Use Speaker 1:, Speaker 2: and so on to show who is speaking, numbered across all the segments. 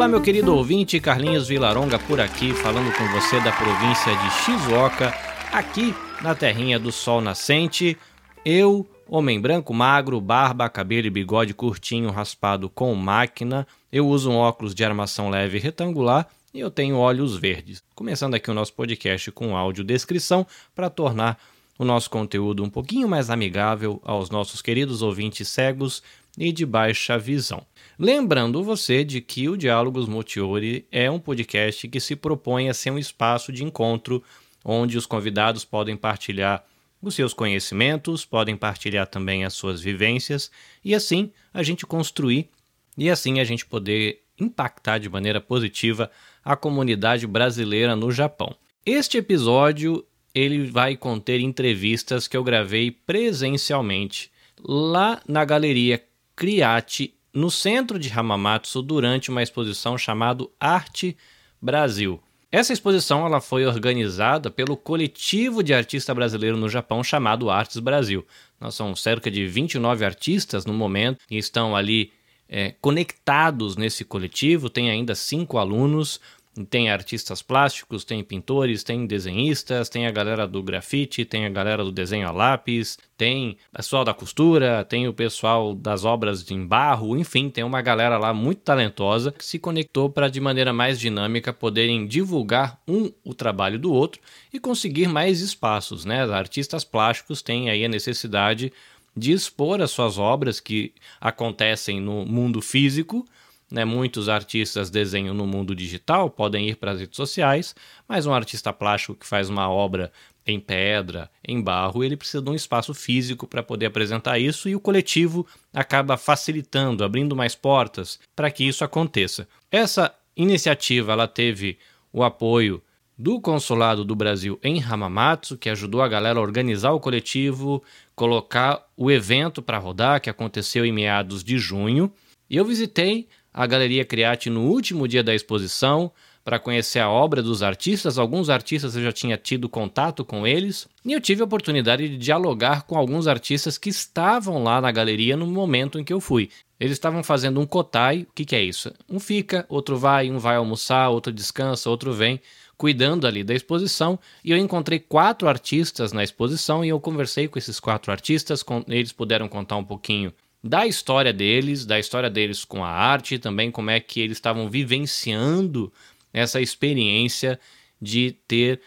Speaker 1: Olá, meu querido ouvinte, Carlinhos Vilaronga por aqui, falando com você da província de Shizuoka, aqui na terrinha do sol nascente. Eu, homem branco, magro, barba, cabelo e bigode curtinho, raspado com máquina. Eu uso um óculos de armação leve retangular e eu tenho olhos verdes. Começando aqui o nosso podcast com áudio descrição para tornar o nosso conteúdo um pouquinho mais amigável aos nossos queridos ouvintes cegos e de baixa visão. Lembrando você de que o Diálogos Motiori é um podcast que se propõe a ser um espaço de encontro onde os convidados podem partilhar os seus conhecimentos, podem partilhar também as suas vivências e assim a gente construir e assim a gente poder impactar de maneira positiva a comunidade brasileira no Japão. Este episódio ele vai conter entrevistas que eu gravei presencialmente lá na galeria Criate no centro de Hamamatsu durante uma exposição chamada Arte Brasil. Essa exposição ela foi organizada pelo coletivo de artista brasileiro no Japão chamado Artes Brasil. Nós somos cerca de 29 artistas no momento e estão ali é, conectados nesse coletivo. Tem ainda cinco alunos tem artistas plásticos, tem pintores, tem desenhistas, tem a galera do grafite, tem a galera do desenho a lápis, tem o pessoal da costura, tem o pessoal das obras em barro, enfim, tem uma galera lá muito talentosa que se conectou para de maneira mais dinâmica poderem divulgar um o trabalho do outro e conseguir mais espaços, né? Artistas plásticos têm aí a necessidade de expor as suas obras que acontecem no mundo físico né? Muitos artistas desenham no mundo digital, podem ir para as redes sociais, mas um artista plástico que faz uma obra em pedra, em barro, ele precisa de um espaço físico para poder apresentar isso e o coletivo acaba facilitando, abrindo mais portas para que isso aconteça. Essa iniciativa ela teve o apoio do Consulado do Brasil em Hamamatsu, que ajudou a galera a organizar o coletivo, colocar o evento para rodar, que aconteceu em meados de junho. E eu visitei a Galeria Criate no último dia da exposição para conhecer a obra dos artistas. Alguns artistas eu já tinha tido contato com eles e eu tive a oportunidade de dialogar com alguns artistas que estavam lá na galeria no momento em que eu fui. Eles estavam fazendo um kotai, o que, que é isso? Um fica, outro vai, um vai almoçar, outro descansa, outro vem, cuidando ali da exposição. E eu encontrei quatro artistas na exposição e eu conversei com esses quatro artistas, eles puderam contar um pouquinho da história deles, da história deles com a arte, também como é que eles estavam vivenciando essa experiência de ter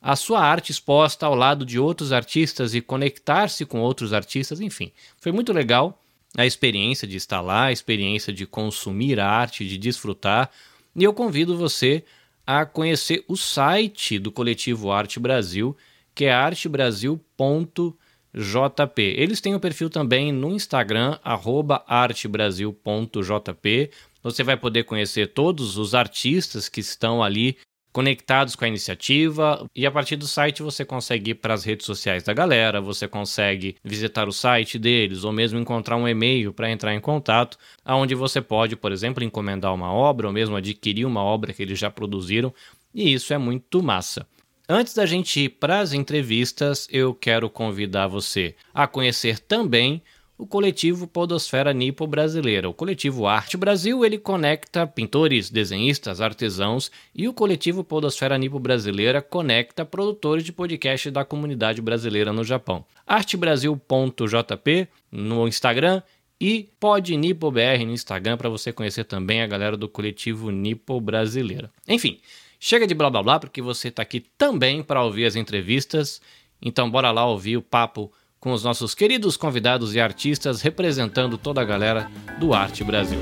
Speaker 1: a sua arte exposta ao lado de outros artistas e conectar-se com outros artistas, enfim. Foi muito legal a experiência de estar lá, a experiência de consumir a arte, de desfrutar. E eu convido você a conhecer o site do coletivo Arte Brasil, que é artebrasil.com JP. Eles têm o um perfil também no Instagram, artebrasil.jp. Você vai poder conhecer todos os artistas que estão ali conectados com a iniciativa e a partir do site você consegue ir para as redes sociais da galera, você consegue visitar o site deles ou mesmo encontrar um e-mail para entrar em contato, aonde você pode, por exemplo, encomendar uma obra ou mesmo adquirir uma obra que eles já produziram, e isso é muito massa. Antes da gente ir para as entrevistas, eu quero convidar você a conhecer também o coletivo Podosfera Nipo Brasileira. O coletivo Arte Brasil, ele conecta pintores, desenhistas, artesãos e o coletivo Podosfera Nipo Brasileira conecta produtores de podcast da comunidade brasileira no Japão. artebrasil.jp no Instagram e PodNipoBR no Instagram para você conhecer também a galera do coletivo Nipo Brasileira. Enfim, Chega de blá blá blá, porque você está aqui também para ouvir as entrevistas. Então, bora lá ouvir o papo com os nossos queridos convidados e artistas representando toda a galera do Arte Brasil.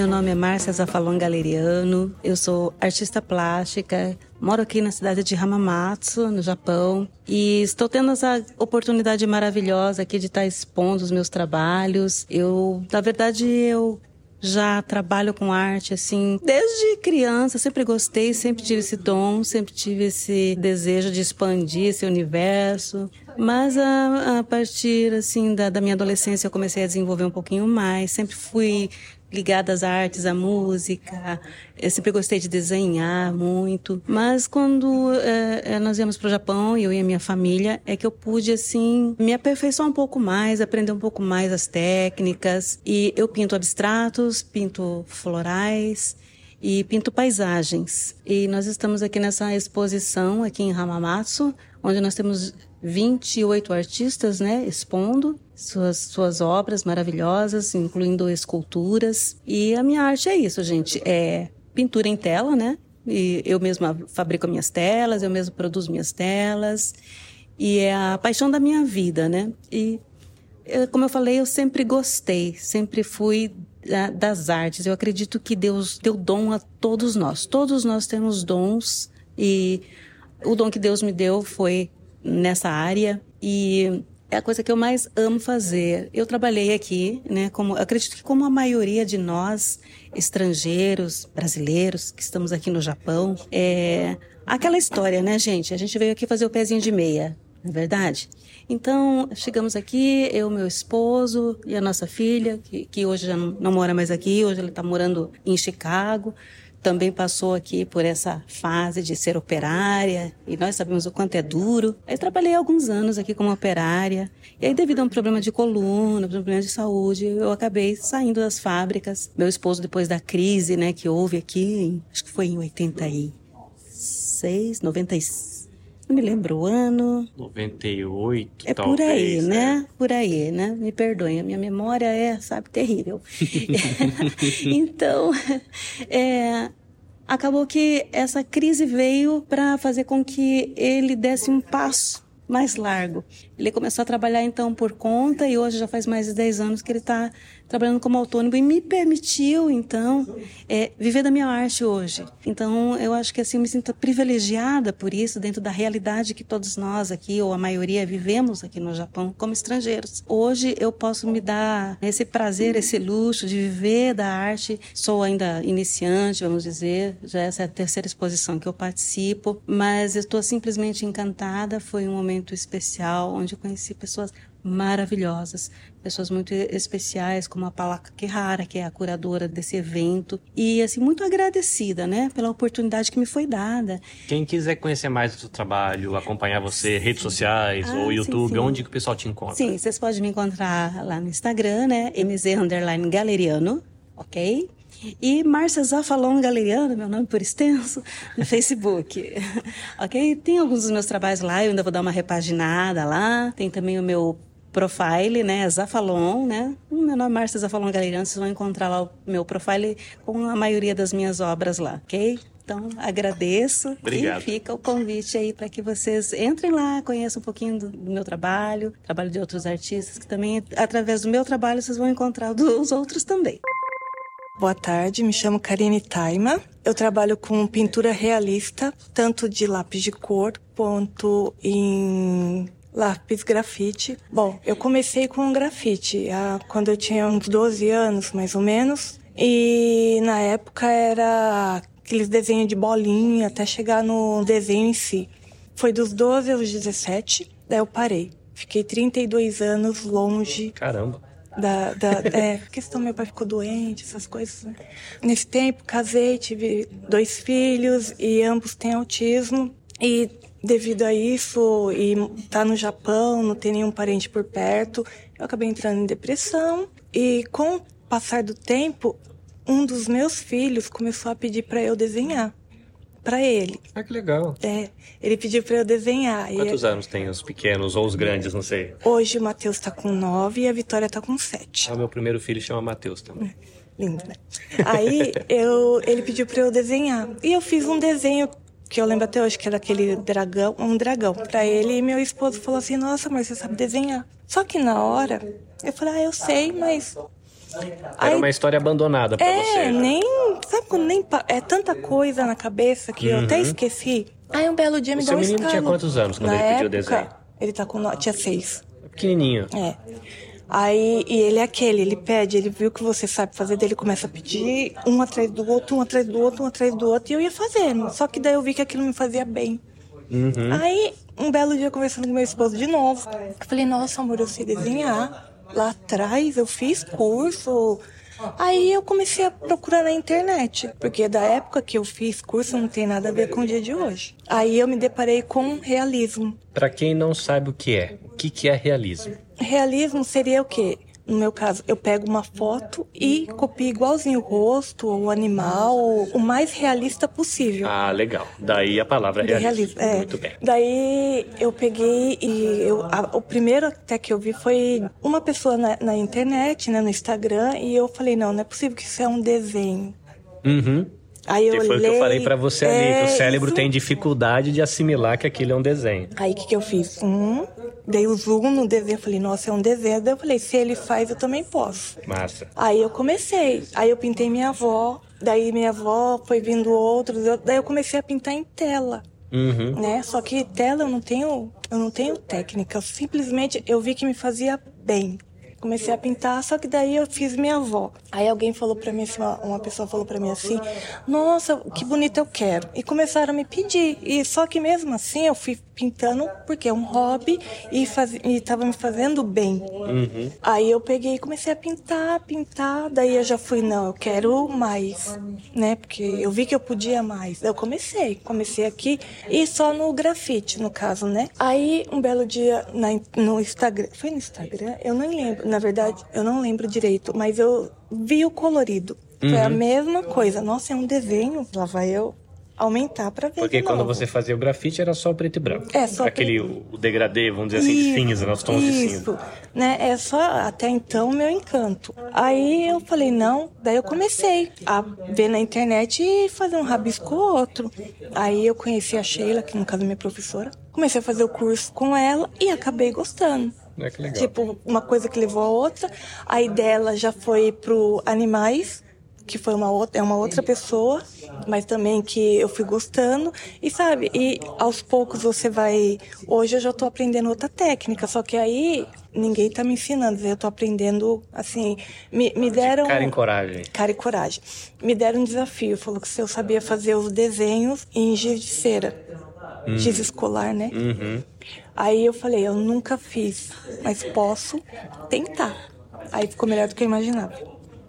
Speaker 2: Meu nome é Márcia Zafalon Galeriano, eu sou artista plástica, moro aqui na cidade de Hamamatsu, no Japão, e estou tendo essa oportunidade maravilhosa aqui de estar expondo os meus trabalhos. Eu, na verdade, eu já trabalho com arte assim desde criança, sempre gostei, sempre tive esse dom, sempre tive esse desejo de expandir esse universo. Mas a, a partir assim da, da minha adolescência eu comecei a desenvolver um pouquinho mais. Sempre fui ligada às artes, à música. Eu sempre gostei de desenhar muito. Mas quando é, nós íamos para o Japão, eu e a minha família, é que eu pude, assim, me aperfeiçoar um pouco mais, aprender um pouco mais as técnicas. E eu pinto abstratos, pinto florais e pinto paisagens. E nós estamos aqui nessa exposição aqui em Hamamatsu, onde nós temos 28 artistas, né, expondo suas, suas obras maravilhosas, incluindo esculturas. E a minha arte é isso, gente, é pintura em tela, né? E eu mesma fabrico minhas telas, eu mesma produzo minhas telas. E é a paixão da minha vida, né? E como eu falei, eu sempre gostei, sempre fui das artes. Eu acredito que Deus deu dom a todos nós. Todos nós temos dons e o dom que Deus me deu foi nessa área e é a coisa que eu mais amo fazer. Eu trabalhei aqui, né, como acredito que como a maioria de nós estrangeiros, brasileiros que estamos aqui no Japão, é aquela história, né, gente? A gente veio aqui fazer o pezinho de meia, não é verdade? Então, chegamos aqui, eu, meu esposo e a nossa filha, que, que hoje já não, não mora mais aqui, hoje ela está morando em Chicago também passou aqui por essa fase de ser operária e nós sabemos o quanto é duro. Eu trabalhei alguns anos aqui como operária e aí devido a um problema de coluna, um problema de saúde, eu acabei saindo das fábricas. Meu esposo depois da crise, né, que houve aqui, acho que foi em 86, 96 não me lembro o ano.
Speaker 1: 98,
Speaker 2: É
Speaker 1: talvez,
Speaker 2: por aí,
Speaker 1: né?
Speaker 2: né? Por aí, né? Me perdoem, a minha memória é, sabe, terrível. então, é, acabou que essa crise veio para fazer com que ele desse um passo mais largo. Ele começou a trabalhar então por conta e hoje já faz mais de 10 anos que ele está trabalhando como autônomo e me permitiu então é, viver da minha arte hoje. Então eu acho que assim eu me sinto privilegiada por isso dentro da realidade que todos nós aqui ou a maioria vivemos aqui no Japão como estrangeiros. Hoje eu posso me dar esse prazer, esse luxo de viver da arte. Sou ainda iniciante, vamos dizer, já essa é a terceira exposição que eu participo, mas estou simplesmente encantada. Foi um momento especial onde eu conheci pessoas maravilhosas, pessoas muito especiais, como a Palaka Kehara, que é a curadora desse evento, e assim muito agradecida, né, pela oportunidade que me foi dada.
Speaker 1: Quem quiser conhecer mais do seu trabalho, acompanhar você, redes sociais
Speaker 2: Ah,
Speaker 1: ou
Speaker 2: sim,
Speaker 1: YouTube,
Speaker 2: sim.
Speaker 1: onde que o pessoal te encontra?
Speaker 2: Sim, vocês podem me encontrar lá no Instagram, né, mz underline galeriano, ok? E Márcia Zafalon Galeriano, meu nome por extenso, no Facebook. ok? Tem alguns dos meus trabalhos lá, eu ainda vou dar uma repaginada lá. Tem também o meu profile, né? Zafalon, né? Meu nome é Márcia Zafalon Galeriano, vocês vão encontrar lá o meu profile com a maioria das minhas obras lá, ok? Então, agradeço
Speaker 1: Obrigado.
Speaker 2: e fica o convite aí para que vocês entrem lá, conheçam um pouquinho do, do meu trabalho, trabalho de outros artistas, que também, através do meu trabalho, vocês vão encontrar dos outros também.
Speaker 3: Boa tarde, me chamo Karine Taima. Eu trabalho com pintura realista, tanto de lápis de cor quanto em lápis grafite. Bom, eu comecei com grafite ah, quando eu tinha uns 12 anos, mais ou menos. E na época era aqueles desenhos de bolinha até chegar no desenho em si. Foi dos 12 aos 17, daí eu parei. Fiquei 32 anos longe
Speaker 1: Caramba.
Speaker 3: da, da é, questão meu pai ficou doente, essas coisas. né? Nesse tempo casei, tive dois filhos e ambos têm autismo e devido a isso e tá no Japão, não tem nenhum parente por perto, eu acabei entrando em depressão e com o passar do tempo, um dos meus filhos começou a pedir para eu desenhar para ele.
Speaker 1: Ah, que legal.
Speaker 3: É, ele pediu para eu desenhar. E
Speaker 1: Quantos anos tem os pequenos ou os grandes, não sei?
Speaker 3: hoje o Matheus tá com nove e a Vitória tá com sete.
Speaker 1: Ah, meu primeiro filho chama Matheus também.
Speaker 3: Lindo, né? Aí eu, ele pediu pra eu desenhar. E eu fiz um desenho que eu lembro até hoje, que era aquele dragão, um dragão, pra ele. E meu esposo falou assim: Nossa, mas você sabe desenhar. Só que na hora, eu falei: Ah, eu sei, mas.
Speaker 1: Era
Speaker 3: Aí-
Speaker 1: uma história abandonada pra
Speaker 3: é,
Speaker 1: você. né?
Speaker 3: nem. Sabe quando nem. É tanta coisa na cabeça que eu até esqueci. Aí um belo dia me deu
Speaker 1: seu
Speaker 3: um
Speaker 1: menino tinha quantos anos quando
Speaker 3: na
Speaker 1: ele pediu o
Speaker 3: época,
Speaker 1: desenho?
Speaker 3: Ele tá com. Tinha seis.
Speaker 1: Pequenininho.
Speaker 3: É. Aí, e ele é aquele, ele pede, ele viu que você sabe fazer, daí ele começa a pedir um atrás do outro, um atrás do outro, um atrás do outro, e eu ia fazendo. Só que daí eu vi que aquilo me fazia bem.
Speaker 1: Uhum.
Speaker 3: Aí, um belo dia, conversando com meu esposo de novo, eu falei, nossa, amor, eu sei desenhar. Lá atrás eu fiz curso. Aí eu comecei a procurar na internet, porque da época que eu fiz curso não tem nada a ver com o dia de hoje. Aí eu me deparei com realismo.
Speaker 1: Para quem não sabe o que é, o que, que é realismo?
Speaker 3: Realismo seria o quê? No meu caso, eu pego uma foto e copio igualzinho o rosto, o animal, o mais realista possível.
Speaker 1: Ah, legal. Daí a palavra
Speaker 3: De
Speaker 1: realismo.
Speaker 3: realismo, é.
Speaker 1: Muito bem.
Speaker 3: Daí eu peguei e eu, a- o primeiro até que eu vi foi uma pessoa na, na internet, né, no Instagram, e eu falei, não, não é possível que isso é um desenho.
Speaker 1: Uhum.
Speaker 3: Aí eu
Speaker 1: foi o que eu falei pra você ali,
Speaker 3: é,
Speaker 1: que o cérebro
Speaker 3: isso.
Speaker 1: tem dificuldade de assimilar que aquilo é um desenho.
Speaker 3: Aí o que, que eu fiz? Hum, dei o zoom no desenho, falei, nossa, é um desenho. Daí eu falei, se ele faz, eu também posso.
Speaker 1: Massa.
Speaker 3: Aí eu comecei. Aí eu pintei minha avó. Daí minha avó foi vindo outros. eu- daí eu comecei a pintar em tela,
Speaker 1: Uhum.
Speaker 3: né? Só que tela eu não tenho, eu não tenho técnica. Simplesmente eu vi que me fazia bem. Comecei a pintar, só que daí eu fiz minha avó. Aí alguém falou pra mim assim, uma, pessoa falou pra mim assim: "Nossa, que bonito eu quero". E começaram a me pedir. E só que mesmo assim eu fui pintando porque é um hobby e faz, e tava me fazendo bem.
Speaker 1: Uhum.
Speaker 3: Aí eu peguei e comecei a pintar, pintar. Daí eu já fui, não, eu quero mais, né? Porque eu vi que eu podia mais. Eu comecei, comecei aqui e só no grafite, no caso, né? Aí um belo dia na, no Instagram, foi no Instagram? Eu não lembro, na verdade, eu não lembro direito, mas eu vi o colorido. Foi a mesma coisa. Nossa, é um desenho. Lá vai eu aumentar pra ver
Speaker 1: Porque quando você fazia o grafite era só preto e branco.
Speaker 3: É, só
Speaker 1: Aquele o, o degradê, vamos dizer assim, de cinza, nos tons de cinza.
Speaker 3: Isso, né? É só até então meu encanto. Aí eu falei, não, daí eu comecei a ver na internet e fazer um rabisco ou outro. Aí eu conheci a Sheila, que no caso é minha professora. Comecei a fazer o curso com ela e acabei gostando.
Speaker 1: É que legal.
Speaker 3: Tipo, uma coisa que levou a outra. Aí dela já foi pro animais, que foi uma outra, é uma outra pessoa, mas também que eu fui gostando. E sabe, e aos poucos você vai. Hoje eu já tô aprendendo outra técnica, só que aí ninguém tá me ensinando. Eu tô aprendendo, assim, me, me deram.
Speaker 1: Cara em coragem.
Speaker 3: Cara e coragem. Me deram um desafio. Falou que se eu sabia fazer os desenhos em giz de cera. Giz escolar, né?
Speaker 1: Uhum.
Speaker 3: Aí eu falei, eu nunca fiz, mas posso tentar. Aí ficou melhor do que eu imaginava.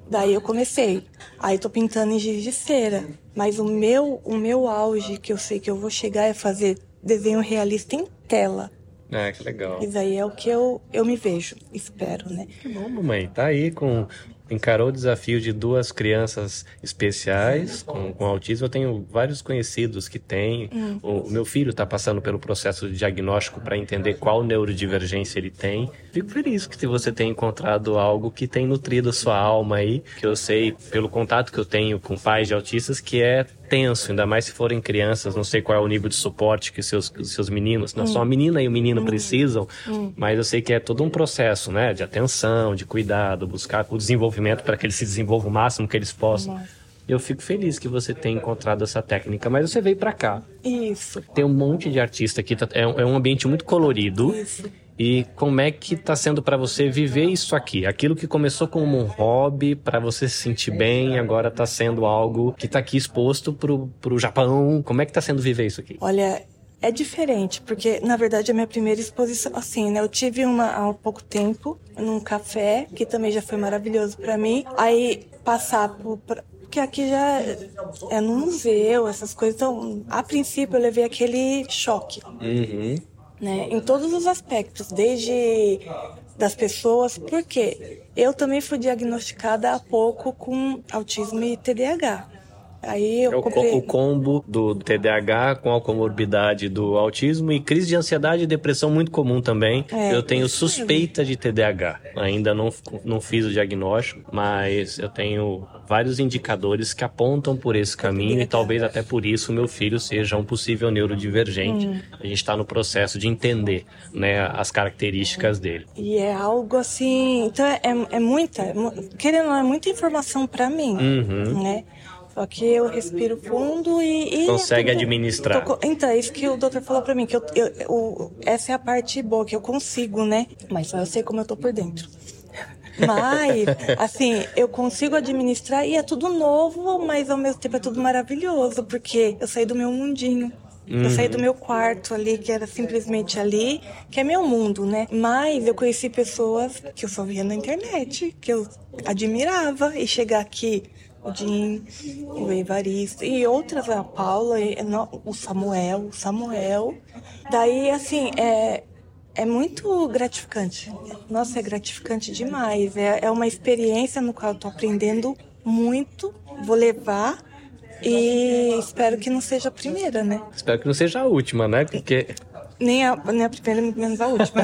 Speaker 3: Daí eu comecei. Aí tô pintando em giz de cera. Mas o meu, o meu auge que eu sei que eu vou chegar é fazer desenho realista em tela.
Speaker 1: É, que legal.
Speaker 3: Isso aí é o que eu, eu me vejo, espero, né?
Speaker 1: Que bom, mamãe. Tá aí com. Encarou o desafio de duas crianças especiais com, com autismo. Eu tenho vários conhecidos que têm. O, o meu filho está passando pelo processo de diagnóstico para entender qual neurodivergência ele tem. Fico feliz que você tenha encontrado algo que tem nutrido a sua alma aí, que eu sei, pelo contato que eu tenho com pais de autistas, que é tenso, ainda mais se forem crianças, não sei qual é o nível de suporte que seus, seus meninos, não só a menina e o menino precisam, mas eu sei que é todo um processo, né, de atenção, de cuidado, buscar o desenvolvimento para que eles se desenvolvam o máximo que eles possam. Eu fico feliz que você tenha encontrado essa técnica, mas você veio para cá.
Speaker 3: Isso.
Speaker 1: Tem um monte de artista aqui, tá- é um, é um ambiente muito colorido.
Speaker 3: Isso.
Speaker 1: E como é que tá sendo para você viver isso aqui? Aquilo que começou como um hobby para você se sentir bem, agora tá sendo algo que tá aqui exposto pro, pro Japão. Como é que tá sendo viver isso aqui?
Speaker 3: Olha, é diferente, porque na verdade é a minha primeira exposição, assim, né? Eu tive uma há pouco tempo num café, que também já foi maravilhoso pra mim. Aí passar por. pra- Porque aqui já é no museu, essas coisas. Então, a princípio eu levei aquele choque,
Speaker 1: Uhum.
Speaker 3: Né? Em todos os aspectos, desde das pessoas, porque eu também fui diagnosticada há pouco com autismo e TDAH. Aí eu
Speaker 1: É o, co-
Speaker 3: comprei.
Speaker 1: o combo do TDAH com a comorbidade do autismo e crise de ansiedade e depressão muito comum também.
Speaker 3: É,
Speaker 1: eu tenho suspeita de TDAH. Ainda não, não fiz o diagnóstico, mas eu tenho vários indicadores que apontam por esse caminho e talvez até por isso meu filho seja um possível neurodivergente.
Speaker 3: Hum.
Speaker 1: A gente está no processo de entender né, as características dele.
Speaker 3: E é algo assim. Então é, é muita. é Querendo ou não, é muita informação pra mim.
Speaker 1: Uhum.
Speaker 3: Né? Só que eu respiro fundo e. e
Speaker 1: Consegue
Speaker 3: tô-
Speaker 1: administrar.
Speaker 3: tô então, é isso que o doutor falou pra mim, que eu, eu- o- essa é a parte boa, que eu consigo, né? Mas só eu sei como eu tô por dentro. Mas, assim, eu consigo administrar e é tudo novo, mas ao mesmo tempo é tudo maravilhoso, porque eu saí do meu mundinho. Eu saí do meu quarto ali, que era simplesmente ali, que é meu mundo, né? Mas eu conheci pessoas que eu só via na internet, que eu admirava. E chegar aqui, o Jim, o Evaristo, e outras, a Paula, o Samuel, o Samuel. Daí, assim, é, é muito gratificante. Nossa, é gratificante demais. É, é uma experiência no qual eu tô aprendendo muito. Vou levar e espero que não seja a primeira, né?
Speaker 1: Espero que não seja a última, né? Porque
Speaker 3: nem a, nem a primeira, muito menos a última.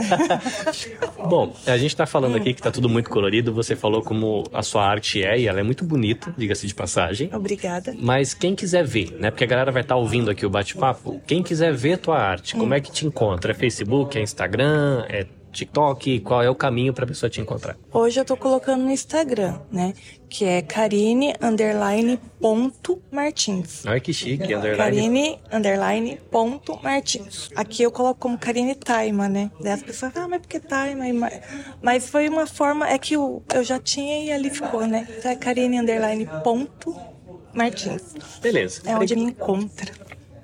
Speaker 1: Bom, a gente está falando aqui que está tudo muito colorido. Você falou como a sua arte é, e ela é muito bonita, diga-se de passagem.
Speaker 3: Obrigada.
Speaker 1: Mas quem quiser ver, né? Porque a galera vai estar tá ouvindo aqui o bate-papo. Quem quiser ver tua arte, como é que te encontra? É Facebook, é Instagram, é TikTok? Qual é o caminho para a pessoa te encontrar?
Speaker 3: Hoje eu tô colocando no Instagram, né? Que é Karine underline ponto Martins.
Speaker 1: Ai, que chique, underline.
Speaker 3: Karine underline ponto Martins. Aqui eu coloco como Karine Taima, né? Daí as pessoas falam, ah, mas por que Taima? Mas foi uma forma, é que eu, eu já tinha e ali ficou, né? Então é Karine underline ponto Martins.
Speaker 1: Beleza.
Speaker 3: É onde me encontra.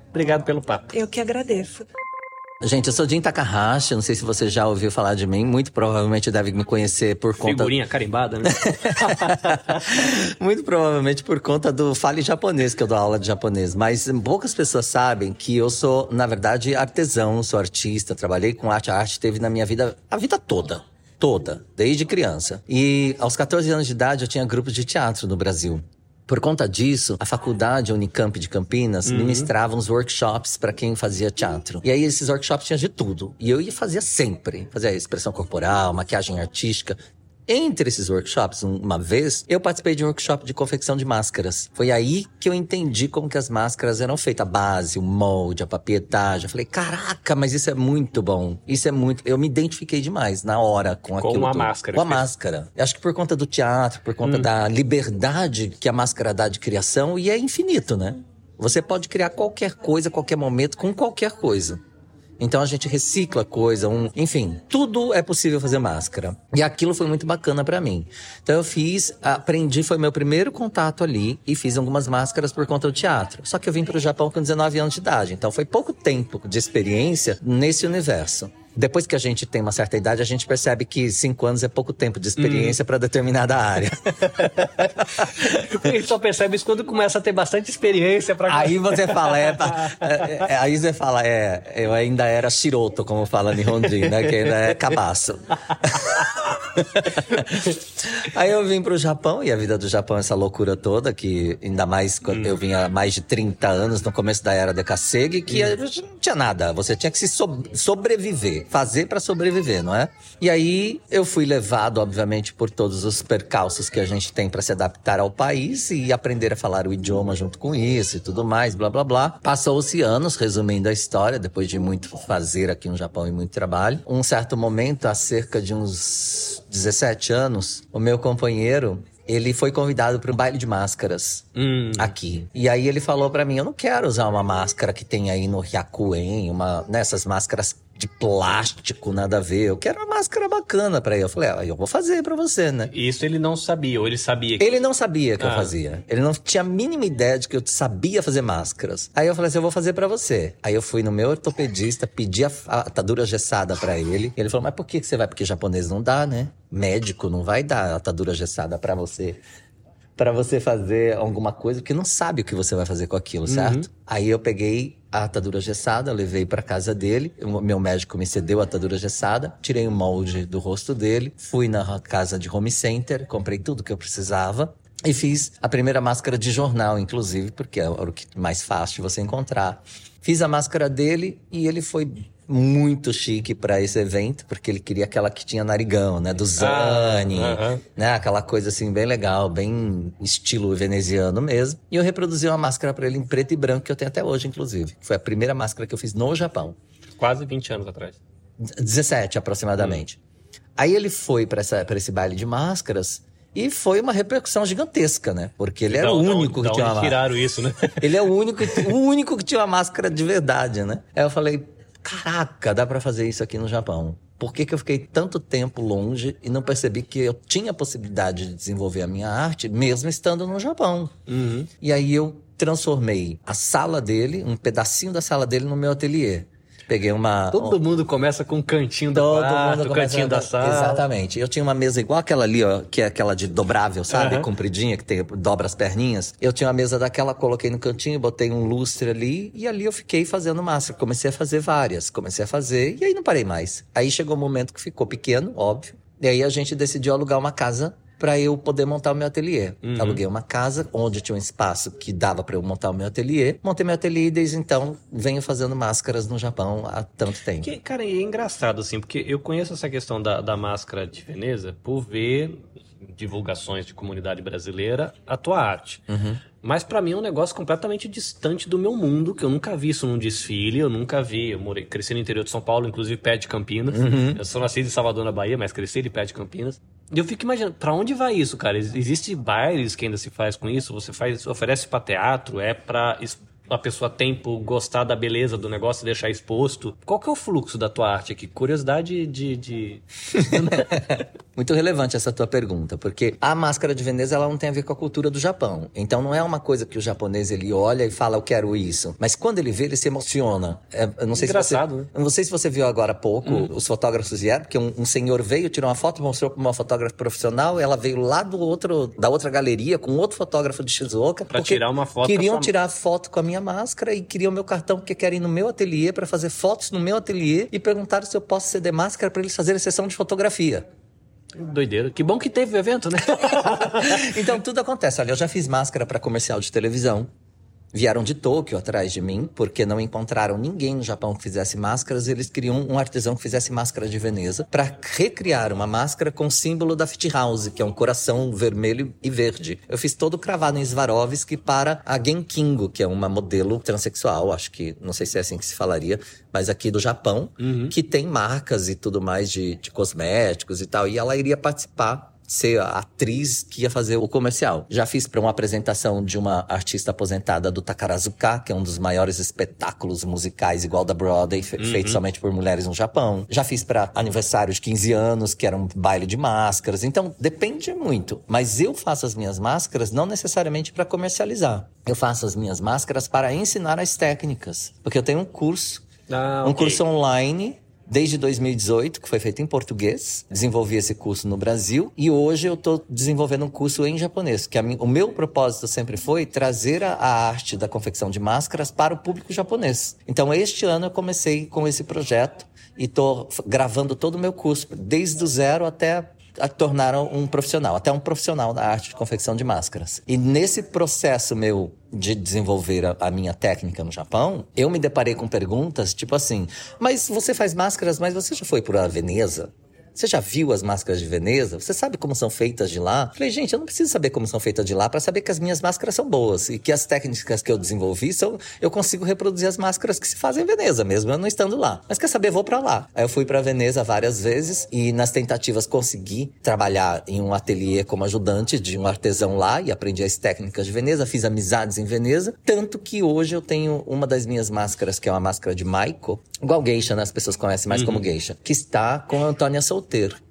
Speaker 1: Obrigado pelo papo.
Speaker 3: Eu que agradeço.
Speaker 4: Gente, eu sou Jim Takahashi, não sei se você já ouviu falar de mim, muito provavelmente deve me conhecer por conta...
Speaker 1: Figurinha carimbada, né?
Speaker 4: muito provavelmente por conta do Fale Japonês, que eu dou aula de japonês. Mas poucas pessoas sabem que eu sou, na verdade, artesão, sou artista, trabalhei com arte. A arte teve na minha vida, a vida toda. Toda, desde criança. E aos 14 anos de idade eu tinha grupos de teatro no Brasil. Por conta disso, a faculdade Unicamp de Campinas uhum. ministrava uns workshops para quem fazia teatro. E aí esses workshops tinham de tudo. E eu ia fazer sempre. Fazia expressão corporal, maquiagem artística. Entre esses workshops, uma vez, eu participei de um workshop de confecção de máscaras. Foi aí que eu entendi como que as máscaras eram feitas. A base, o molde, a papietagem. Eu falei, caraca, mas isso é muito bom. Isso é muito... Eu me identifiquei demais na hora com, aquilo
Speaker 1: Com
Speaker 4: a
Speaker 1: máscara.
Speaker 4: Com a máscara. Eu acho que por conta do teatro, por conta hum. da liberdade que a máscara dá de criação. E é infinito, né? Você pode criar qualquer coisa, qualquer momento, com qualquer coisa. Então a gente recicla coisa, um, enfim, tudo é possível fazer máscara. E aquilo foi muito bacana para mim. Então eu fiz, aprendi, foi meu primeiro contato ali e fiz algumas máscaras por conta do teatro. Só que eu vim para o Japão com 19 anos de idade, então foi pouco tempo de experiência nesse universo. Depois que a gente tem uma certa idade, a gente percebe que cinco anos é pouco tempo de experiência hum. para determinada área.
Speaker 1: a gente só percebe isso quando começa a ter bastante experiência para.
Speaker 4: Aí você fala, é, é, é, aí você fala, é, eu ainda era Shiroto, como fala Nihonjin, né? Que ainda é cabaço. aí eu vim pro Japão, e a vida do Japão é essa loucura toda, que ainda mais quando hum. eu vim há mais de 30 anos, no começo da era de Kasegi, que hum. Tinha nada, você tinha que se so sobreviver, fazer para sobreviver, não é? E aí eu fui levado, obviamente, por todos os percalços que a gente tem para se adaptar ao país e aprender a falar o idioma junto com isso e tudo mais, blá blá blá. Passou-se anos, resumindo a história, depois de muito fazer aqui no Japão e muito trabalho. Um certo momento, há cerca de uns 17 anos, o meu companheiro, ele foi convidado para um baile de máscaras hum. aqui. E aí ele falou para mim: eu não quero usar uma máscara que tem aí no Hyakuen, uma nessas máscaras de plástico, nada a ver. Eu quero uma máscara bacana para ele. Eu falei, ah, eu vou fazer para você, né?
Speaker 1: Isso ele não sabia, ou ele sabia que...
Speaker 4: Ele não sabia que ah. eu fazia. Ele não tinha a mínima ideia de que eu sabia fazer máscaras. Aí eu falei assim, eu vou fazer para você. Aí eu fui no meu ortopedista, pedi a atadura gessada para ele. Ele falou, mas por que você vai? Porque japonês não dá, né? Médico não vai dar atadura gessada para você para você fazer alguma coisa, porque não sabe o que você vai fazer com aquilo, certo? Uhum. Aí eu peguei a atadura gessada, levei para casa dele. O meu médico me cedeu a atadura gessada, tirei o molde do rosto dele, fui na casa de home center, comprei tudo que eu precisava. E fiz a primeira máscara de jornal, inclusive, porque é o que mais fácil você encontrar. Fiz a máscara dele e ele foi muito chique para esse evento, porque ele queria aquela que tinha narigão, né? Do Zani, ah, uh -huh. né? Aquela coisa assim, bem legal, bem estilo veneziano mesmo. E eu reproduzi uma máscara para ele em preto e branco, que eu tenho até hoje, inclusive. Foi a primeira máscara que eu fiz no Japão.
Speaker 1: Quase 20 anos atrás.
Speaker 4: 17, aproximadamente. Hum. Aí ele foi para esse baile de máscaras e foi uma repercussão gigantesca, né? Porque ele era o único que tinha uma máscara.
Speaker 1: tiraram isso, né?
Speaker 4: ele é o único, o único que tinha uma máscara de verdade, né? Aí eu falei, caraca, dá para fazer isso aqui no Japão. Por que, que eu fiquei tanto tempo longe e não percebi que eu tinha a possibilidade de desenvolver a minha arte, mesmo estando no Japão?
Speaker 1: Uhum.
Speaker 4: E aí eu transformei a sala dele, um pedacinho da sala dele, no meu ateliê. Peguei uma.
Speaker 1: Todo mundo começa com um cantinho do
Speaker 4: Todo
Speaker 1: quarto,
Speaker 4: mundo
Speaker 1: cantinho da sala.
Speaker 4: Exatamente. Eu tinha uma mesa igual aquela ali, ó, que é aquela de dobrável, sabe?
Speaker 1: Aham.
Speaker 4: Compridinha, que tem, dobra as perninhas. Eu tinha uma mesa daquela, coloquei no cantinho, botei um lustre ali, e ali eu fiquei fazendo máscara. Comecei a fazer várias, comecei a fazer, e aí não parei mais. Aí chegou o um momento que ficou pequeno, óbvio. E aí a gente decidiu alugar uma casa para eu poder montar o meu ateliê.
Speaker 1: Uhum.
Speaker 4: Aluguei uma casa onde tinha um espaço que dava para eu montar o meu ateliê. Montei meu ateliê e desde então venho fazendo máscaras no Japão há tanto tempo.
Speaker 1: Que, cara, é engraçado, assim, porque eu conheço essa questão da, da máscara de Veneza por ver divulgações de comunidade brasileira a tua arte. Mas pra mim é um negócio completamente distante do meu mundo, que eu nunca vi isso num desfile, eu nunca vi. Eu morei, cresci no interior de São Paulo, inclusive perto de Campinas. Eu sou nascido em Salvador, na Bahia, mas cresci de perto de Campinas. Eu fico imaginando, pra onde vai isso, cara? Ex- Existe bailes que ainda se faz com isso? Você faz, oferece pra teatro? É es- a pessoa tempo gostar da beleza do negócio e deixar exposto? Qual que é o fluxo da tua arte aqui? Curiosidade de... de...
Speaker 4: Muito relevante essa tua pergunta, porque a máscara de Veneza ela não tem a ver com a cultura do Japão. Então não é uma coisa que o japonês ele olha e fala eu quero isso, mas quando ele vê ele se emociona. É, eu não sei
Speaker 1: Engraçado,
Speaker 4: se
Speaker 1: né?
Speaker 4: você, eu não sei se você viu agora há pouco os fotógrafos vieram, porque um, um senhor veio tirou uma foto, mostrou para uma fotógrafa profissional, ela veio lá do outro da outra galeria com outro fotógrafo de Shizuoka porque
Speaker 1: tirar uma foto
Speaker 4: Queriam
Speaker 1: sua-
Speaker 4: tirar foto com a minha máscara e queriam meu cartão porque querem ir no meu ateliê para fazer fotos no meu ateliê e perguntaram se eu posso ceder máscara para eles fazerem sessão de fotografia.
Speaker 1: Doideira. Que bom que teve o evento, né?
Speaker 4: então tudo acontece. Olha, eu já fiz máscara para comercial de televisão. Vieram de Tóquio atrás de mim, porque não encontraram ninguém no Japão que fizesse máscaras. Eles queriam um artesão que fizesse máscara de Veneza para recriar uma máscara com o símbolo da Fit House, que é um coração vermelho e verde. Eu fiz todo cravado em Swarovski para a Genkingo, que é uma modelo transexual, acho que não sei se é assim que se falaria, mas aqui do Japão, que tem marcas e tudo mais de, de cosméticos e tal. E ela iria participar ser a atriz que ia fazer o comercial. Já fiz para uma apresentação de uma artista aposentada do Takarazuka, que é um dos maiores espetáculos musicais igual da Broadway, fe feito somente por mulheres no Japão. Já fiz para aniversário de 15 anos, que era um baile de máscaras. Então, depende muito. Mas eu faço as minhas máscaras não necessariamente para comercializar. Eu faço as minhas máscaras para ensinar as técnicas. Porque eu tenho um curso
Speaker 1: Ah,
Speaker 4: um curso online desde 2018, que foi feito em português. Desenvolvi esse curso no Brasil e hoje eu estou desenvolvendo um curso em japonês. Que a mi- o meu propósito sempre foi trazer a, a arte da confecção de máscaras para o público japonês. Então, este ano eu comecei com esse projeto e estou gravando todo o meu curso, desde o zero até a tornar um profissional, até um profissional da arte de confecção de máscaras. E nesse processo meu de desenvolver a, a minha técnica no Japão, eu me deparei com perguntas tipo assim: mas você faz máscaras, mas você já foi para Veneza? Você já viu as máscaras de Veneza? Você sabe como são feitas de lá? Falei, gente, eu não preciso saber como são feitas de lá para saber que as minhas máscaras são boas e que as técnicas que eu desenvolvi são, eu consigo reproduzir as máscaras que se fazem em Veneza, mesmo eu não estando lá. Mas quer saber, vou para lá. Aí eu fui para Veneza várias vezes e nas tentativas consegui trabalhar em um ateliê como ajudante de um artesão lá e aprendi as técnicas de Veneza, fiz amizades em Veneza, tanto que hoje eu tenho uma das minhas máscaras, que é uma máscara de Maiko, igual geisha, né? As pessoas conhecem mais como geisha, que está com a Antônia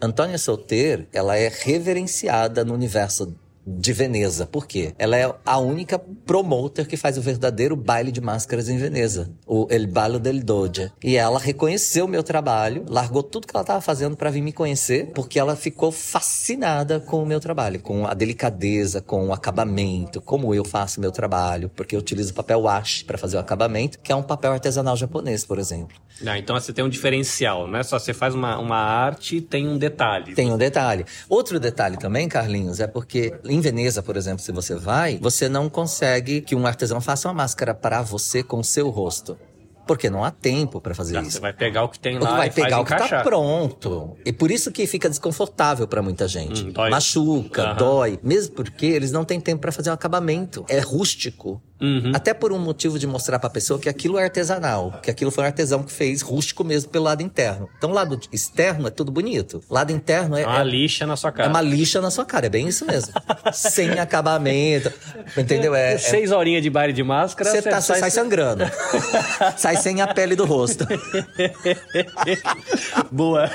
Speaker 4: Antônia Solteiro, ela é reverenciada no universo de Veneza. Por quê? Ela é a única promoter que faz o verdadeiro baile de máscaras em Veneza, o El Ballo del Doge. E ela reconheceu o meu trabalho, largou tudo que ela estava fazendo para vir me conhecer, porque ela ficou fascinada com o meu trabalho, com a delicadeza, com o acabamento, como eu faço o meu trabalho, porque eu utilizo papel washi para fazer o acabamento, que é um papel artesanal japonês, por exemplo.
Speaker 1: Ah, então você tem um diferencial, não é só você faz uma, uma arte tem um detalhe.
Speaker 4: Tem um detalhe. Outro detalhe também, Carlinhos, é porque em Veneza, por exemplo, se você vai, você não consegue que um artesão faça uma máscara para você com o seu rosto. Porque não há tempo para fazer isso.
Speaker 1: Você vai pegar o que tem
Speaker 4: Ou
Speaker 1: lá
Speaker 4: vai pegar o que
Speaker 1: encaixar.
Speaker 4: tá pronto. E por isso que fica desconfortável para muita gente.
Speaker 1: Hum, dói.
Speaker 4: Machuca,
Speaker 1: Aham.
Speaker 4: dói. Mesmo porque eles não têm tempo para fazer um acabamento. É rústico.
Speaker 1: Uhum.
Speaker 4: Até por um motivo de mostrar pra pessoa que aquilo é artesanal. Que aquilo foi um artesão que fez rústico mesmo pelo lado interno. Então, o lado externo é tudo bonito. Lado interno é,
Speaker 1: É uma
Speaker 4: é-
Speaker 1: lixa na sua
Speaker 4: é
Speaker 1: cara.
Speaker 4: uma lixa na sua cara. É bem isso mesmo. Sem acabamento. Entendeu? É, é-
Speaker 1: Seis horinhas de baile de máscara,
Speaker 4: você tá, você sai sangrando. sai mas sem a pele do rosto.
Speaker 1: Boa.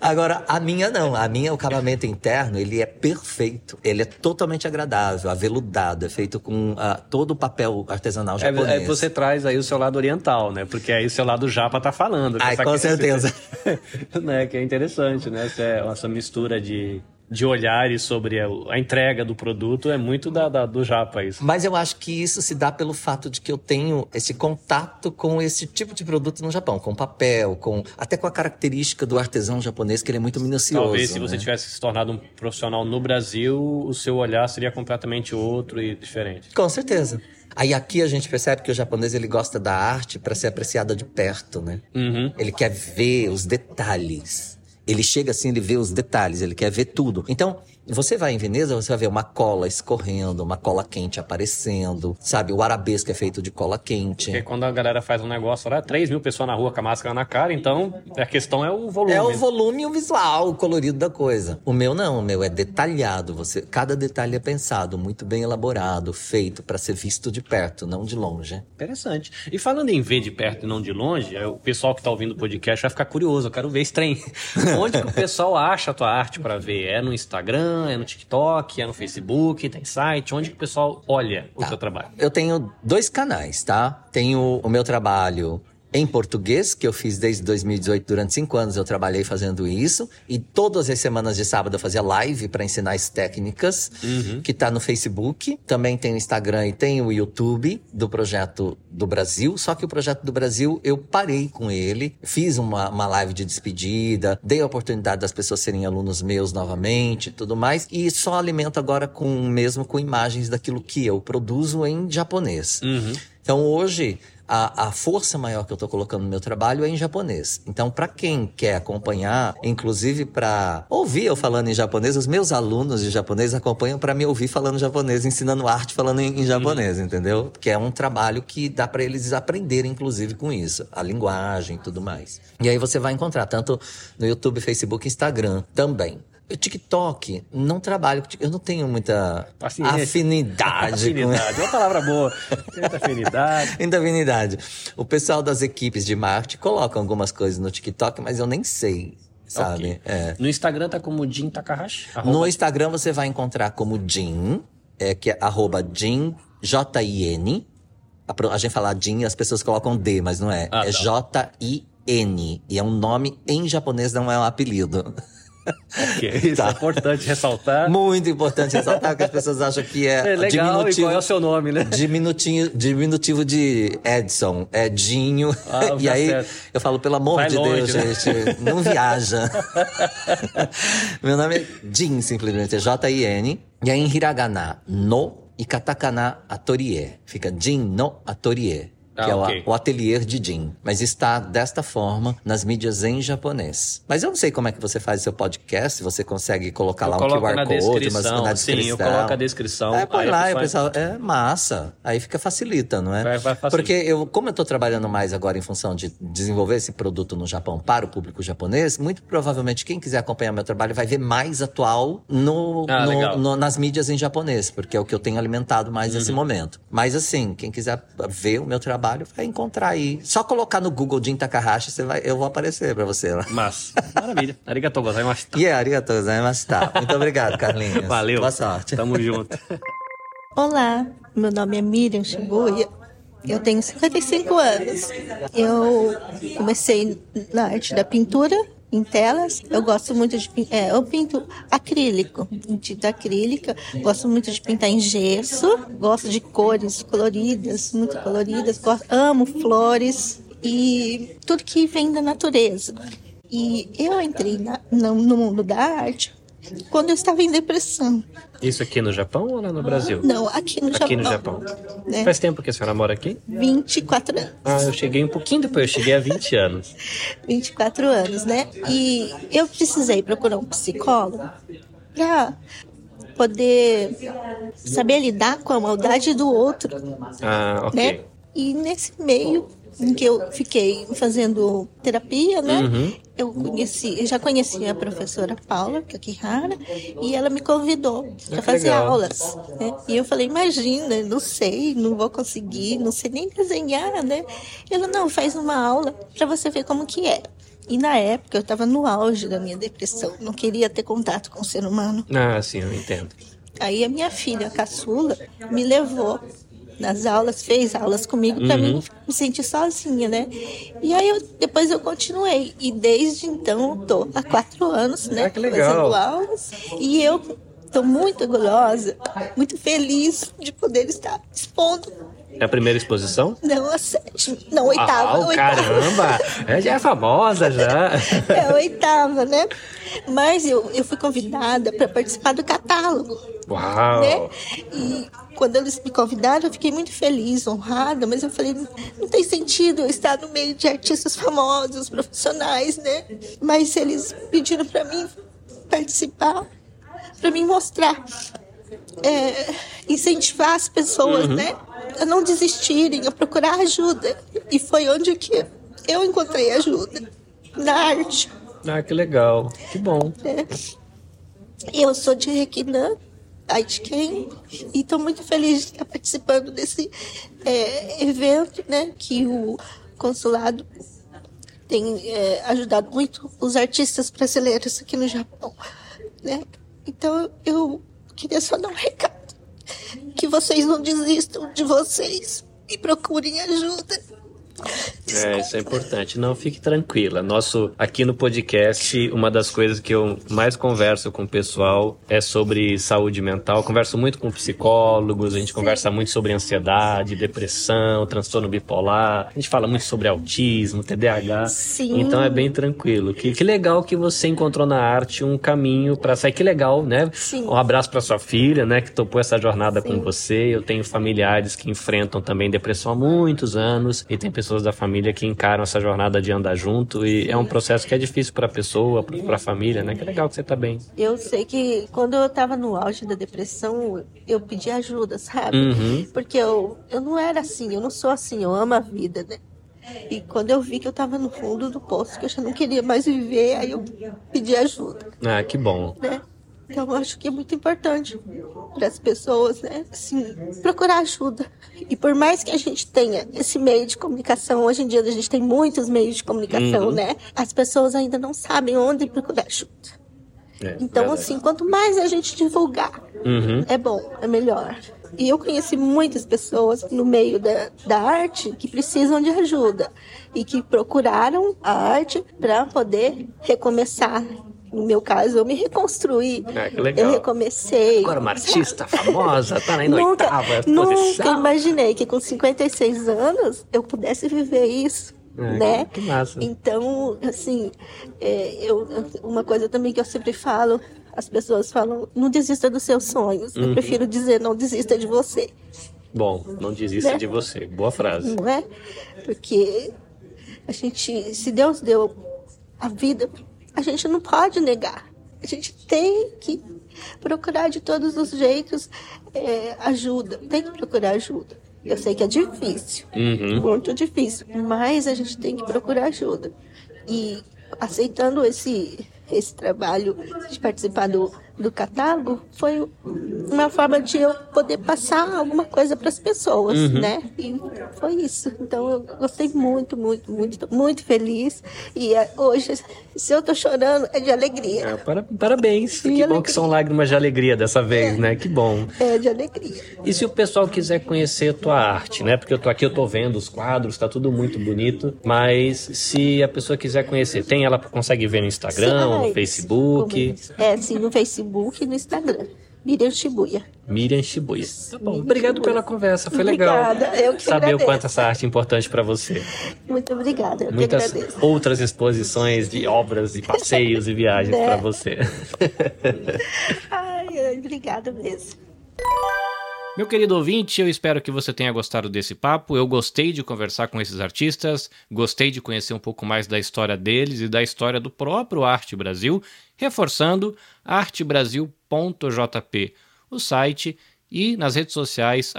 Speaker 4: Agora, a minha não. A minha, o acabamento interno, ele é perfeito. Ele é totalmente agradável, aveludado. É feito com uh, todo o papel artesanal japonês.
Speaker 1: É, é, você traz aí o seu lado oriental, né? Porque aí o seu lado japa tá falando.
Speaker 4: Ai, com certeza.
Speaker 1: né? Que é interessante, né? Essa, essa mistura de de olhares sobre a, a, entrega do produto é muito da, da, do japa isso.
Speaker 4: Mas eu acho que isso se dá pelo fato de que eu tenho esse contato com esse tipo de produto no Japão, com papel, com até com a característica do artesão japonês que ele é muito minucioso.
Speaker 1: Talvez se
Speaker 4: né?
Speaker 1: você tivesse se tornado um profissional no Brasil, o seu olhar seria completamente outro e diferente.
Speaker 4: Com certeza. Aí aqui a gente percebe que o japonês ele gosta da arte para ser apreciada de perto, né?
Speaker 1: Uhum.
Speaker 4: Ele quer ver os detalhes. Ele chega assim, ele vê os detalhes, ele quer ver tudo. Então, você vai em Veneza, você vai ver uma cola escorrendo, uma cola quente aparecendo, sabe? O arabesco é feito de cola quente.
Speaker 1: Porque quando a galera faz um negócio lá, 3 mil pessoas na rua com a máscara na cara, então a questão é o volume.
Speaker 4: É o volume e o visual, o colorido da coisa. O meu não, o meu é detalhado. Você, cada detalhe é pensado, muito bem elaborado, feito para ser visto de perto, não de longe.
Speaker 1: Interessante. E falando em ver de perto e não de longe, é, o pessoal que tá ouvindo o podcast vai ficar curioso. Eu quero ver esse trem. Onde que o pessoal acha a tua arte para ver? É no Instagram? É no TikTok, é no Facebook, tem site, onde que o pessoal olha o
Speaker 4: tá.
Speaker 1: seu trabalho?
Speaker 4: Eu tenho dois canais, tá? Tenho o meu trabalho em português, que eu fiz desde 2018, durante cinco anos eu trabalhei fazendo isso. E todas as semanas de sábado eu fazia live para ensinar as técnicas,
Speaker 1: uhum.
Speaker 4: que tá no Facebook. Também tem o Instagram e tem o YouTube do Projeto do Brasil. Só que o Projeto do Brasil eu parei com ele, fiz uma, uma live de despedida, dei a oportunidade das pessoas serem alunos meus novamente tudo mais. E só alimento agora com mesmo com imagens daquilo que eu produzo em japonês.
Speaker 1: Uhum.
Speaker 4: Então hoje a, a força maior que eu estou colocando no meu trabalho é em japonês. Então, para quem quer acompanhar, inclusive para ouvir eu falando em japonês, os meus alunos de japonês acompanham para me ouvir falando japonês, ensinando arte falando em, em japonês, uhum. entendeu? Que é um trabalho que dá para eles aprenderem, inclusive, com isso, a linguagem e tudo mais. E aí você vai encontrar tanto no YouTube, Facebook, Instagram também. O TikTok, não trabalho. Eu não tenho muita Paciência. afinidade.
Speaker 1: afinidade.
Speaker 4: Com...
Speaker 1: É uma palavra boa. Muita afinidade.
Speaker 4: Muita afinidade. O pessoal das equipes de marketing colocam algumas coisas no TikTok, mas eu nem sei. Sabe? Okay. É.
Speaker 1: No Instagram tá como Jin Takahashi?
Speaker 4: No Instagram você vai encontrar como Jin, é, que é arroba Jin, J-I-N. A, a gente fala Jin, as pessoas colocam D, mas não é. Ah, é tá. J-I-N. E é um nome em japonês, não é um apelido.
Speaker 1: Okay, isso tá. é importante ressaltar.
Speaker 4: Muito importante ressaltar, porque as pessoas acham que é,
Speaker 1: é legal, diminutivo. Qual é o seu nome, né?
Speaker 4: Diminutinho, diminutivo de Edson, Edinho. Ah, e aí certo. eu falo, pelo amor
Speaker 1: Vai
Speaker 4: de
Speaker 1: longe,
Speaker 4: Deus,
Speaker 1: né?
Speaker 4: gente, não viaja. Meu nome é Jin, simplesmente, é J-I-N. E aí em hiragana, no e katakana, atelier. Fica Jin no atelier que ah, é okay. o, ateliê de Jin. Mas está desta forma nas mídias em japonês. Mas eu não sei como é que você faz seu podcast, se você consegue colocar
Speaker 1: eu
Speaker 4: lá um QR
Speaker 1: na
Speaker 4: Code,
Speaker 1: mas
Speaker 4: na descrição.
Speaker 1: Sim, eu coloco a descrição.
Speaker 4: É, põe lá, o pessoal, é massa. Aí fica facilita, não é?
Speaker 1: Vai, vai
Speaker 4: Porque eu, como eu estou trabalhando mais agora em função de desenvolver esse produto no Japão para o público japonês, muito provavelmente quem quiser acompanhar meu trabalho vai ver mais atual no,
Speaker 1: ah,
Speaker 4: no, no nas mídias em japonês, porque é o que eu tenho alimentado mais uhum. nesse momento. Mas assim, quem quiser ver o meu trabalho trabalho, vai encontrar aí. Só colocar no Google Jin Takahashi, você vai, eu vou aparecer pra você lá.
Speaker 1: Mas, maravilha. Arigatou gozaimashita.
Speaker 4: Yeah, arigatou gozaimashita. Muito obrigado, Carlinhos.
Speaker 1: Valeu.
Speaker 4: Boa sorte.
Speaker 1: Tamo junto.
Speaker 5: Olá, meu nome é Miriam Shibuya. Eu tenho 55 anos. Eu comecei na arte da pintura em telas. Eu gosto muito de é, eu pinto acrílico, em tinta acrílica. Gosto muito de pintar em gesso. Gosto de cores coloridas, muito coloridas. Gosto, amo flores e tudo que vem da natureza. E eu entrei na, no, no mundo da arte quando eu estava em depressão.
Speaker 1: Isso aqui no Japão ou lá no Brasil?
Speaker 5: Não, aqui no
Speaker 1: aqui
Speaker 5: Japão.
Speaker 1: no Japão. É. Faz tempo que a senhora mora aqui?
Speaker 5: 24 anos.
Speaker 1: Ah, eu cheguei um pouquinho depois, eu cheguei há 20 anos.
Speaker 5: 24 anos, né? E eu precisei procurar um psicólogo para poder saber lidar com a maldade do outro.
Speaker 1: Ah, ok.
Speaker 5: Né? E nesse meio em que eu fiquei fazendo terapia, né?
Speaker 1: Uhum.
Speaker 5: eu conheci, eu já conhecia a professora Paula Kakihara e ela me convidou para fazer
Speaker 1: legal.
Speaker 5: aulas. Né? E eu falei, imagina, não sei, não vou conseguir, não sei nem desenhar, né? Ela, não, faz uma aula para você ver como que é. E na época eu estava no auge da minha depressão, não queria ter contato com o ser humano.
Speaker 1: Ah, sim, eu entendo.
Speaker 5: Aí a minha filha, a caçula, me levou nas aulas, fez aulas comigo para mim me sentir sozinha, né? E aí eu, depois eu continuei. E desde então eu tô há quatro anos, né?
Speaker 1: Ah, que legal.
Speaker 5: Fazendo aulas. E eu tô muito orgulhosa, muito feliz de poder estar expondo.
Speaker 1: É a primeira exposição?
Speaker 5: Não, a sétima. Não, a oitava. A oitava.
Speaker 1: caramba! É, já é famosa já.
Speaker 5: É a oitava, né? Mas eu, eu fui convidada para participar do catálogo.
Speaker 1: Uau!
Speaker 5: né? E quando eles me convidaram, eu fiquei muito feliz, honrada, mas eu falei, não tem sentido eu estar no meio de artistas famosos, profissionais, né? Mas eles pediram para mim participar, para mim mostrar, é, incentivar as pessoas, né? A não desistirem, a procurar ajuda. E foi onde que eu encontrei ajuda, na arte.
Speaker 1: Ah, que legal. Que bom.
Speaker 5: né? Eu sou de Requinã, Aitken, e estou muito feliz de estar participando desse é, evento, né? Que o consulado tem é, ajudado muito os artistas brasileiros aqui no Japão, né? Então eu queria só dar um recado que vocês não desistam de vocês e procurem ajuda.
Speaker 1: É, isso é importante. Não, fique tranquila. Nosso, aqui no podcast, uma das coisas que eu mais converso com o pessoal é sobre saúde mental. Eu converso muito com psicólogos, a gente conversa muito sobre ansiedade, depressão, transtorno bipolar. A gente fala muito sobre autismo, TDAH.
Speaker 5: Sim.
Speaker 1: Então é bem tranquilo. Que, que legal que você encontrou na arte um caminho para sair. Que legal, né?
Speaker 5: Sim.
Speaker 1: Um abraço para sua filha, né, que topou essa jornada com você. Eu tenho familiares que enfrentam também depressão há muitos anos e tem pessoas da família que encaram essa jornada de andar junto e é um processo que é difícil para a pessoa, para a família, né? Que legal que você tá bem.
Speaker 5: Eu sei que quando eu estava no auge da depressão, eu pedi ajuda, sabe?
Speaker 1: Uhum.
Speaker 5: Porque eu, eu não era assim, eu não sou assim, eu amo a vida, né? E quando eu vi que eu estava no fundo do poço, que eu já não queria mais viver, aí eu pedi ajuda,
Speaker 1: Ah, que bom.
Speaker 5: né? Então eu acho que é muito importante para as pessoas, né? Assim, procurar ajuda. E por mais que a gente tenha esse meio de comunicação, hoje em dia a gente tem muitos meios de comunicação, né? As pessoas ainda não sabem onde procurar ajuda.
Speaker 1: É,
Speaker 5: Então, assim, quanto mais a gente divulgar,
Speaker 1: Uhum.
Speaker 5: é bom, é melhor. E eu conheci muitas pessoas no meio da, da arte que precisam de ajuda e que procuraram a arte para poder recomeçar. No meu caso, eu me reconstruí.
Speaker 1: Ah, que legal.
Speaker 5: Eu recomecei.
Speaker 1: Agora uma artista famosa, tá na
Speaker 5: Nunca,
Speaker 1: oitava
Speaker 5: nunca
Speaker 1: posição.
Speaker 5: imaginei que com 56 anos eu pudesse viver isso.
Speaker 1: É,
Speaker 5: né?
Speaker 1: que massa.
Speaker 5: Então, assim, é, eu, uma coisa também que eu sempre falo, as pessoas falam, não desista dos seus sonhos.
Speaker 1: Uhum.
Speaker 5: Eu prefiro dizer, não desista de você,
Speaker 1: Bom, não desista
Speaker 5: Né?
Speaker 1: de você. Boa frase.
Speaker 5: não é? Porque a gente, se Deus deu a vida, a gente não pode negar. A gente tem que procurar de todos os jeitos é, ajuda. Tem que procurar ajuda. Eu sei que é difícil,
Speaker 1: Uhum.
Speaker 5: muito difícil, mas a gente tem que procurar ajuda. E aceitando esse, esse trabalho de participar do, do catálogo, foi uma forma de eu poder passar alguma coisa para as pessoas, né? E foi isso. Então eu gostei muito, muito, muito, muito feliz. E eh, hoje, se eu tô chorando, é de alegria.
Speaker 1: É, para- parabéns. Que bom
Speaker 5: alegria.
Speaker 1: que são lágrimas de alegria dessa vez, né? Que bom.
Speaker 5: É de alegria.
Speaker 1: E se o pessoal quiser conhecer a tua arte, né? Porque eu tô aqui, eu tô vendo os quadros, tá tudo muito bonito. Mas se a pessoa quiser conhecer, tem ela consegue ver no Instagram,
Speaker 5: Sim,
Speaker 1: no Facebook.
Speaker 5: É, sim, no Facebook e no Instagram. Miriam Shibuya.
Speaker 1: Miriam Shibuya. Tá bom. Obrigado pela conversa, foi legal.
Speaker 5: Obrigada, eu que
Speaker 1: Saber o
Speaker 5: agradeço.
Speaker 1: quanto essa arte é importante para você.
Speaker 5: Muito obrigada, eu que
Speaker 1: Muitas
Speaker 5: agradeço.
Speaker 1: outras exposições de obras e passeios e viagens
Speaker 5: Né?
Speaker 1: para você.
Speaker 5: Ai, ai, obrigada mesmo.
Speaker 1: Meu querido ouvinte, eu espero que você tenha gostado desse papo. Eu gostei de conversar com esses artistas, gostei de conhecer um pouco mais da história deles e da história do próprio Arte Brasil, reforçando artebrasil.jp, o site, e nas redes sociais,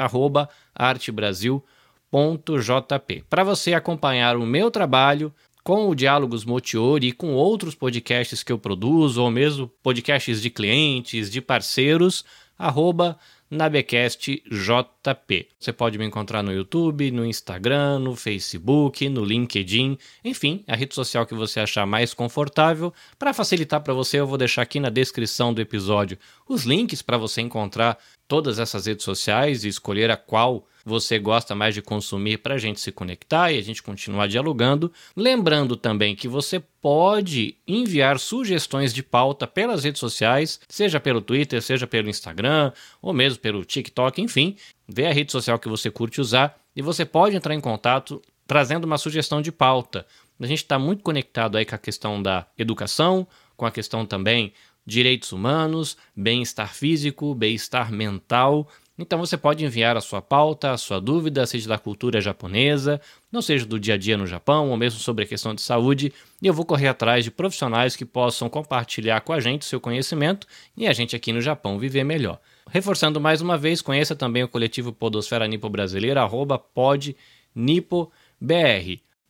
Speaker 1: artebrasil.jp. Para você acompanhar o meu trabalho, com o Diálogos Motiori e com outros podcasts que eu produzo, ou mesmo podcasts de clientes, de parceiros, arroba NabeCastJP. Você pode me encontrar no YouTube, no Instagram, no Facebook, no LinkedIn, enfim, a rede social que você achar mais confortável. Para facilitar para você, eu vou deixar aqui na descrição do episódio os links para você encontrar todas essas redes sociais e escolher a qual você gosta mais de consumir para a gente se conectar e a gente continuar dialogando. Lembrando também que você pode enviar sugestões de pauta pelas redes sociais, seja pelo Twitter, seja pelo Instagram, ou mesmo pelo TikTok, enfim. Vê a rede social que você curte usar e você pode entrar em contato trazendo uma sugestão de pauta. A gente está muito conectado aí com a questão da educação, com a questão também direitos humanos, bem-estar físico, bem-estar mental. Então você pode enviar a sua pauta, a sua dúvida, seja da cultura japonesa, não seja do dia a dia no Japão, ou mesmo sobre a questão de saúde, e eu vou correr atrás de profissionais que possam compartilhar com a gente seu conhecimento e a gente aqui no Japão viver melhor. Reforçando mais uma vez, conheça também o coletivo Podosfera Nipo Brasileira, arroba podnipobr.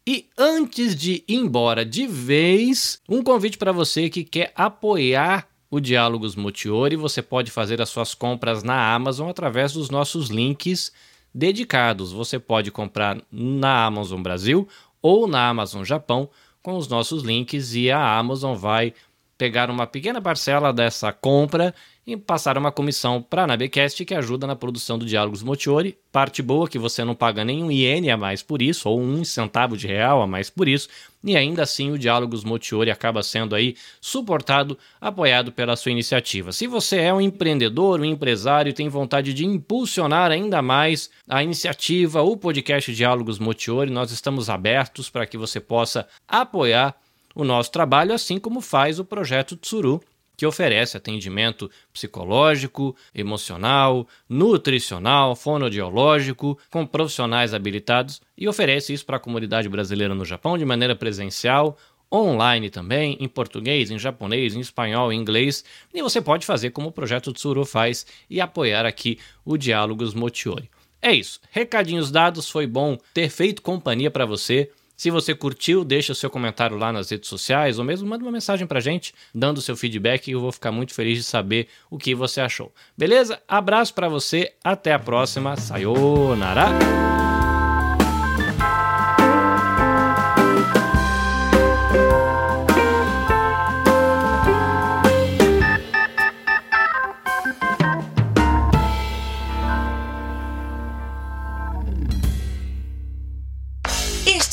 Speaker 1: E antes de ir embora de vez, um convite para você que quer apoiar o Diálogos Motiori, você pode fazer as suas compras na Amazon através dos nossos links dedicados. Você pode comprar na Amazon Brasil ou na Amazon Japão com os nossos links e a Amazon vai pegar uma pequena parcela dessa compra e passar uma comissão para a Nabecast que ajuda na produção do Diálogos Motiori. Parte boa que você não paga nenhum iene a mais por isso, ou um centavo de real a mais por isso, e ainda assim o Diálogos Motiori acaba sendo aí suportado, apoiado pela sua iniciativa. Se você é um empreendedor, um empresário e tem vontade de impulsionar ainda mais a iniciativa, o podcast Diálogos Motiori, nós estamos abertos para que você possa apoiar o nosso trabalho, assim como faz o projeto Tsuru, que oferece atendimento psicológico, emocional, nutricional, fonoaudiológico, com profissionais habilitados e oferece isso para a comunidade brasileira no Japão de maneira presencial, online também, em português, em japonês, em espanhol, em inglês. E você pode fazer como o projeto Tsuru faz e apoiar aqui o Diálogos Motiori. É isso. Recadinhos dados, foi bom ter feito companhia para você. Se você curtiu, deixa o seu comentário lá nas redes sociais ou mesmo manda uma mensagem pra gente, dando seu feedback e eu vou ficar muito feliz de saber o que você achou. Beleza? Abraço para você, até a próxima. Sayonara!